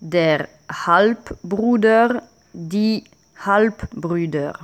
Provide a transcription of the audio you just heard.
der Halbbruder, die Halbbrüder.